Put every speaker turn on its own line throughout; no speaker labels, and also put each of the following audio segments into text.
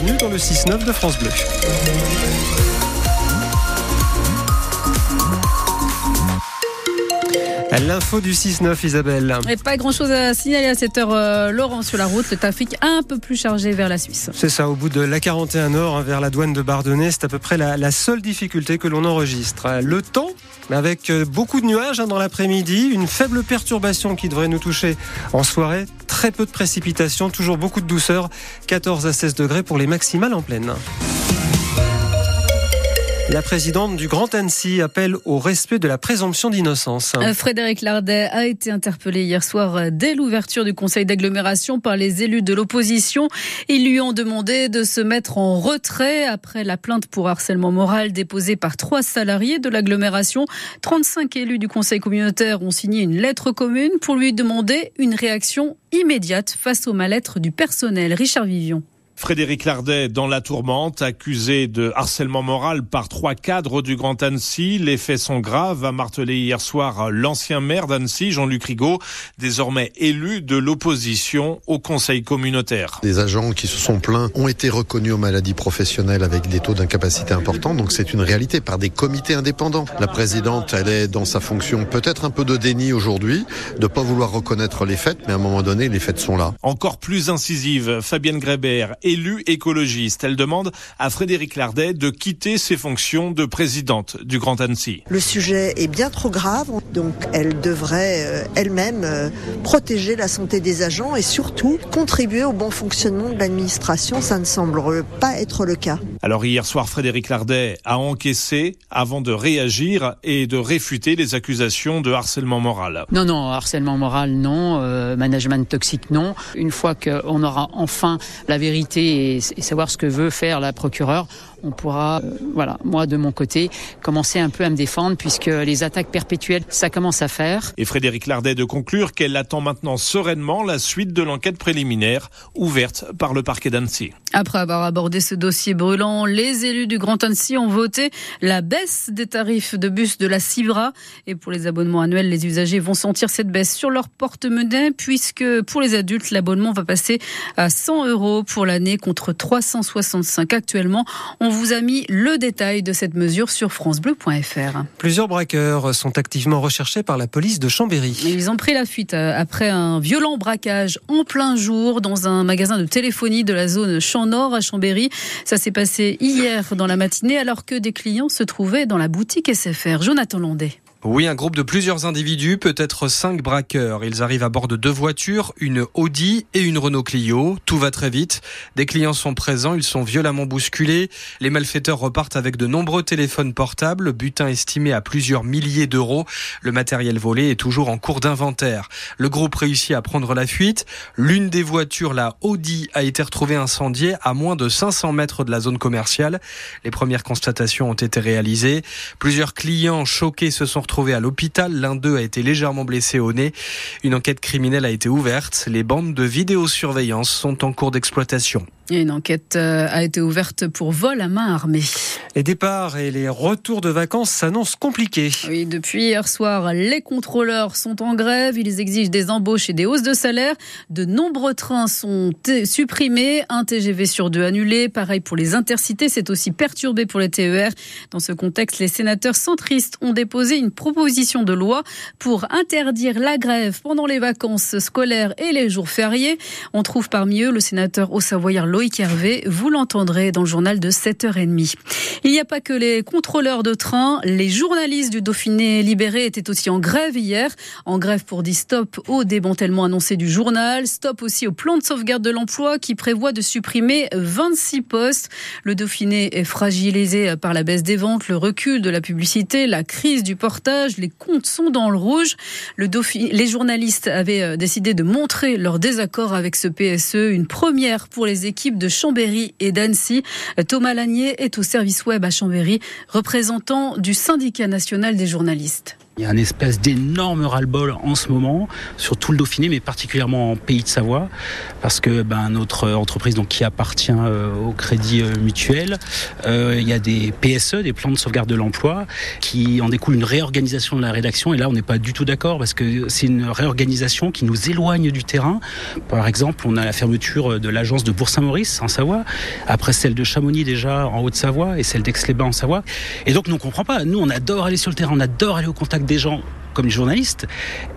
bienvenue dans le 6-9 de France Bleu. L'info du 6-9, Isabelle.
Et pas grand chose à signaler à cette heure, euh, Laurent, sur la route. Le trafic un peu plus chargé vers la Suisse.
C'est ça, au bout de la 41 Nord, hein, vers la douane de Bardonnay, c'est à peu près la, seule difficulté que l'on enregistre. Le temps, avec euh, beaucoup de nuages hein, dans l'après-midi, une faible perturbation qui devrait nous toucher en soirée, très peu de précipitations, toujours beaucoup de douceur, 14 à 16 degrés pour les maximales en pleine. La présidente du Grand Annecy appelle au respect de la présomption d'innocence.
Euh, Frédéric Lardet a été interpellé hier soir euh, dès l'ouverture du conseil d'agglomération par les élus de l'opposition. Ils lui ont demandé de se mettre en retrait après la plainte pour harcèlement moral déposée par trois salariés de l'agglomération. 35 élus du conseil communautaire ont signé une lettre commune pour lui demander une réaction immédiate face au mal-être du personnel. Richard Vivion.
Frédéric Lardet dans la tourmente, accusé de harcèlement moral par trois cadres du Grand Annecy. Les faits sont graves, a martelé hier soir l'ancien maire d'Annecy, Jean-Luc Rigaud, désormais élu de l'opposition au conseil communautaire.
Des agents qui se sont plaints ont été reconnus aux maladies professionnelles avec des taux d'incapacité importants, donc c'est une réalité par des comités indépendants. La présidente, elle est dans sa fonction peut-être un peu de déni aujourd'hui, de pas vouloir reconnaître les faits, mais à un moment donné, les faits sont là.
Encore plus incisive, Fabienne Grébert élue écologiste. Elle demande à Frédéric Lardet de quitter ses fonctions de présidente du Grand Annecy.
Le sujet est bien trop grave, donc elle devrait euh, elle-même euh, protéger la santé des agents et surtout contribuer au bon fonctionnement de l'administration. Ça ne semble pas être le cas.
Alors hier soir, Frédéric Lardet a encaissé avant de réagir et de réfuter les accusations de harcèlement moral.
Non, non, harcèlement moral, non. Euh, management toxique, non. Une fois qu'on aura enfin la vérité et, savoir ce que veut faire la procureure, on pourra, euh, voilà, moi de mon côté, commencer un peu à me défendre puisque les attaques perpétuelles, ça commence à faire.
Et Frédéric Lardet de conclure qu'elle attend maintenant sereinement la suite de l'enquête préliminaire ouverte par le parquet d'Annecy.
Après avoir abordé ce dossier brûlant, les élus du Grand Annecy ont voté la baisse des tarifs de bus de la Cibra. Et pour les abonnements annuels, les usagers vont sentir cette baisse sur leur porte-monnaie puisque pour les adultes, l'abonnement va passer à 100 euros pour l'année contre 365 actuellement. On vous a mis le détail de cette mesure sur francebleu.fr.
Plusieurs braqueurs sont activement recherchés par la police de Chambéry.
Ils ont pris la fuite euh, après un violent braquage en plein jour dans un magasin de téléphonie de la zone Champ Nord à Chambéry. Ça s'est passé hier dans la matinée alors que des clients se trouvaient dans la boutique SFR. Jonathan Landais.
Oui, un groupe de plusieurs individus, peut-être cinq braqueurs. Ils arrivent à bord de deux voitures, une Audi et une Renault Clio. Tout va très vite. Des clients sont présents, ils sont violemment bousculés. Les malfaiteurs repartent avec de nombreux téléphones portables, butin estimé à plusieurs milliers d'euros. Le matériel volé est toujours en cours d'inventaire. Le groupe réussit à prendre la fuite. L'une des voitures, la Audi, a été retrouvée incendiée à moins de 500 mètres de la zone commerciale. Les premières constatations ont été réalisées. Plusieurs clients choqués se sont retrouvés à l'hôpital. L'un d'eux a été légèrement blessé au nez. Une enquête criminelle a été ouverte. Les bandes de vidéosurveillance sont en cours d'exploitation.
Une enquête euh, a été ouverte pour vol à main armée.
Les départs et les retours de vacances s'annoncent compliqués.
Oui, depuis hier soir, les contrôleurs sont en grève. Ils exigent des embauches et des hausses de salaire. De nombreux trains sont supprimés. Un TGV sur deux annulé. Pareil pour les intercités. C'est aussi perturbé pour les TER. Dans ce contexte, les sénateurs centristes ont déposé une proposition de loi pour interdire la grève pendant les vacances scolaires et les jours fériés. On trouve parmi eux le sénateur au Savoyard Loïc Hervé. Vous l'entendrez dans le journal de 7h30. Il n'y a pas que les contrôleurs de train. Les journalistes du Dauphiné libéré étaient aussi en grève hier. En grève pour dire stop au démantèlement annoncé du journal. Stop aussi au plan de sauvegarde de l'emploi qui prévoit de supprimer 26 postes. Le Dauphiné est fragilisé par la baisse des ventes, le recul de la publicité, la crise du portage. Les comptes sont dans le rouge. Les journalistes avaient euh, décidé de montrer leur désaccord avec ce PSE. Une première pour les équipes de Chambéry et d'Annecy. Thomas Lanier est au service web à Chambéry, représentant du syndicat national des journalistes.
Il y a un espèce d'énorme ras-le-bol en ce moment sur tout le Dauphiné, mais particulièrement en Pays de Savoie, parce que ben, notre entreprise donc, qui appartient euh, au Crédit euh, Mutuel, euh, il y a des PSE, des plans de sauvegarde de l'emploi, qui en découle une réorganisation de la rédaction. Et là, on n'est pas du tout d'accord parce que c'est une réorganisation qui nous éloigne du terrain. Par exemple, on a la fermeture de l'agence de Bourg-Saint-Maurice en Savoie, après celle de Chamonix déjà en Haute-Savoie et celle d'Aix-les-Bains en Savoie. Et donc, nous, on comprend pas. Nous, on adore aller sur le terrain, on adore aller au contact des gens comme journalistes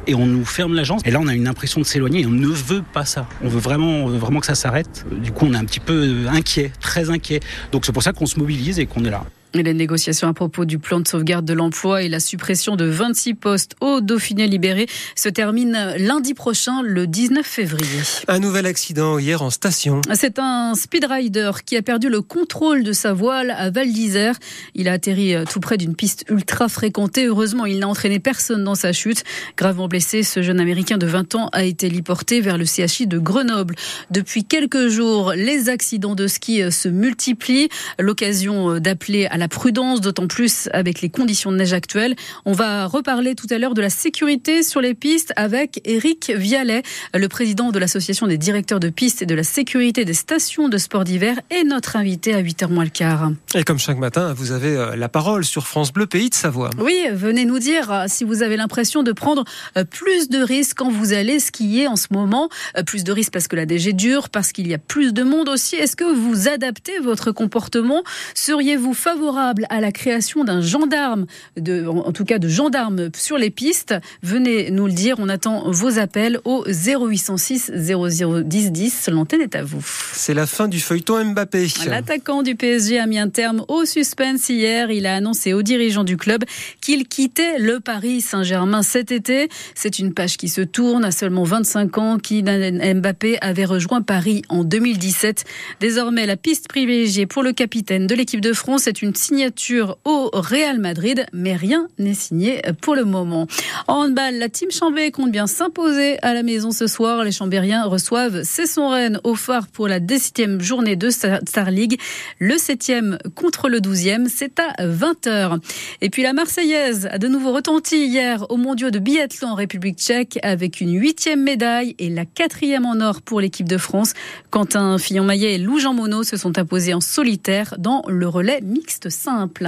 et on nous ferme l'agence. Et là, on a une impression de s'éloigner et on ne veut pas ça. On veut vraiment, on veut vraiment que ça s'arrête. Du coup, on est un petit peu inquiet, très inquiet. Donc, c'est pour ça qu'on se mobilise et qu'on est là.
Les négociations à propos du plan de sauvegarde de l'emploi et la suppression de 26 postes au Dauphiné libéré se terminent lundi prochain, le 19 février.
Un nouvel accident hier en station.
C'est un speedrider qui a perdu le contrôle de sa voile à Val d'Isère. Il a atterri euh, tout près d'une piste ultra fréquentée. Heureusement, il n'a entraîné personne dans sa chute. Gravement blessé, ce jeune Américain de 20 ans a été liporté vers le CHI de Grenoble. Depuis quelques jours, les accidents de ski euh, se multiplient. L'occasion euh, d'appeler à la prudence, d'autant plus avec les conditions de neige actuelles. On va reparler tout à l'heure de la sécurité sur les pistes avec Eric Vialet, le président de l'association des directeurs de pistes et de la sécurité des stations de sport d'hiver et notre invité à 8h moins le quart.
Et comme chaque matin, vous avez euh, la parole sur France Bleu Pays de Savoie.
Oui, venez nous dire euh, si vous avez l'impression de prendre euh, plus de risques quand vous allez skier en ce moment. Plus de risques parce que la DG dure, parce qu'il y a plus de monde aussi. Est-ce que vous adaptez votre comportement? Seriez-vous favorable à la création d'un gendarme, de, en tout cas de gendarmes sur les pistes, venez nous le dire. On attend vos appels au 0806 0010 10. L'antenne est à vous.
C'est la fin du feuilleton Mbappé.
L'attaquant du PSG a mis un terme au suspense hier. Il a annoncé aux dirigeants du club qu'il quittait le Paris Saint-Germain cet été. C'est une page qui se tourne à seulement 25 ans. Kylian Mbappé avait rejoint Paris en 2017. Désormais, la piste privilégiée pour le capitaine de l'équipe de France est une signature au Real Madrid, mais rien n'est signé pour le moment. En handball, la team Chambé compte bien s'imposer à la maison ce soir. Les Chambériens reçoivent Cesson Rennes au phare pour la 17e journée de Star League. Le 7e contre le 12e, c'est à 20h. Et puis la Marseillaise a de nouveau retenti hier au mondiaux de biathlon en République tchèque avec une huitième médaille et la quatrième en or pour l'équipe de France. Quentin Fillon-Maillet et Lou Jean Monod se sont imposés en solitaire dans le relais mixte simple.